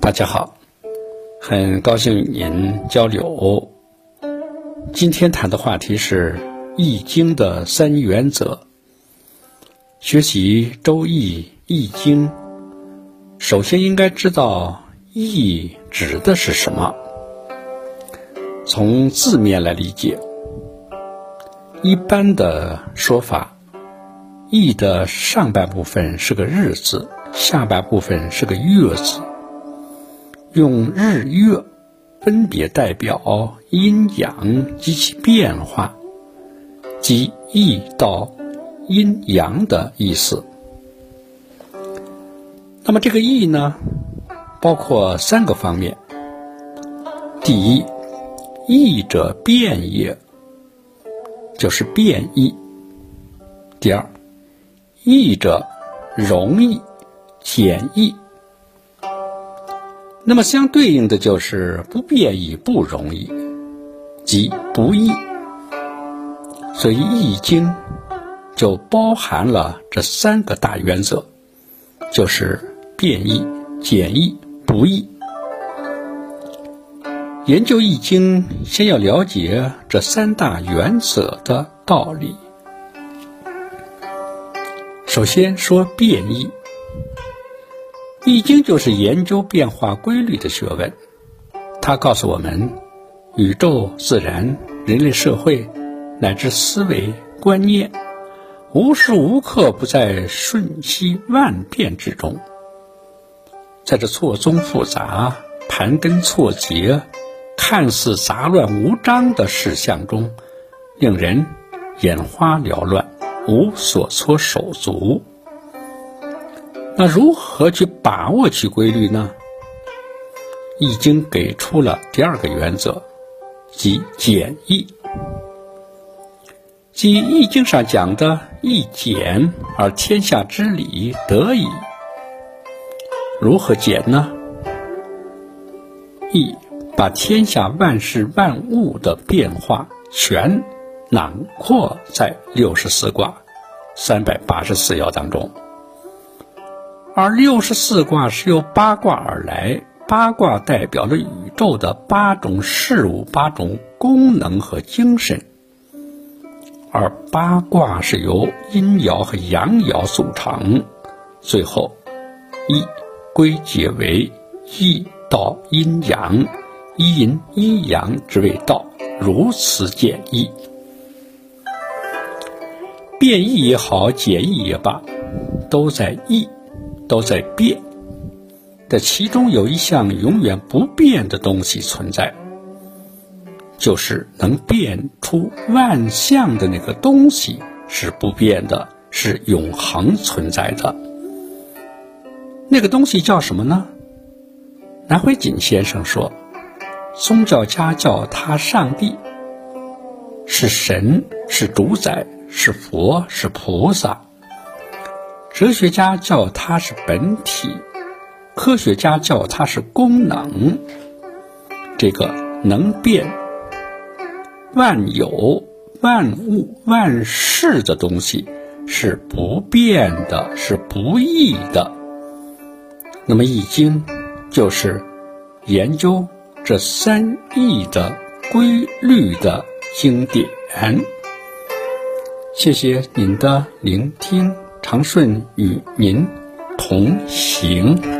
大家好，很高兴与您交流。今天谈的话题是《易经》的三原则。学习《周易》《易经》，首先应该知道“易”指的是什么。从字面来理解，一般的说法，“易”的上半部分是个“日”字，下半部分是个“月”字。用日月分别代表阴阳及其变化，即易到阴阳的意思。那么这个易呢，包括三个方面：第一，易者变也，就是变易；第二，易者容易、简易。那么相对应的就是不变易不容易，即不易。所以《易经》就包含了这三个大原则，就是变易、简易、不易。研究《易经》，先要了解这三大原则的道理。首先说变易。易经就是研究变化规律的学问，它告诉我们，宇宙、自然、人类社会乃至思维观念，无时无刻不在瞬息万变之中。在这错综复杂、盘根错节、看似杂乱无章的事项中，令人眼花缭乱，无所措手足。那如何去把握其规律呢？易经给出了第二个原则，即简易，即易经上讲的“易简而天下之理得矣”。如何简呢？易把天下万事万物的变化全囊括在六十四卦、三百八十四爻当中。而六十四卦是由八卦而来，八卦代表了宇宙的八种事物、八种功能和精神，而八卦是由阴爻和阳爻组成，最后一归结为一道阴阳，一阴一阳之谓道，如此简易。变易也好，简易也罢，都在易。都在变，这其中有一项永远不变的东西存在，就是能变出万象的那个东西是不变的，是永恒存在的。那个东西叫什么呢？南怀瑾先生说，宗教家叫他上帝，是神，是主宰，是佛，是菩萨。哲学家叫它是本体，科学家叫它是功能。这个能变万有、万物、万事的东西是不变的，是不易的。那么《易经》就是研究这三易的规律的经典。谢谢您的聆听。长顺与您同行。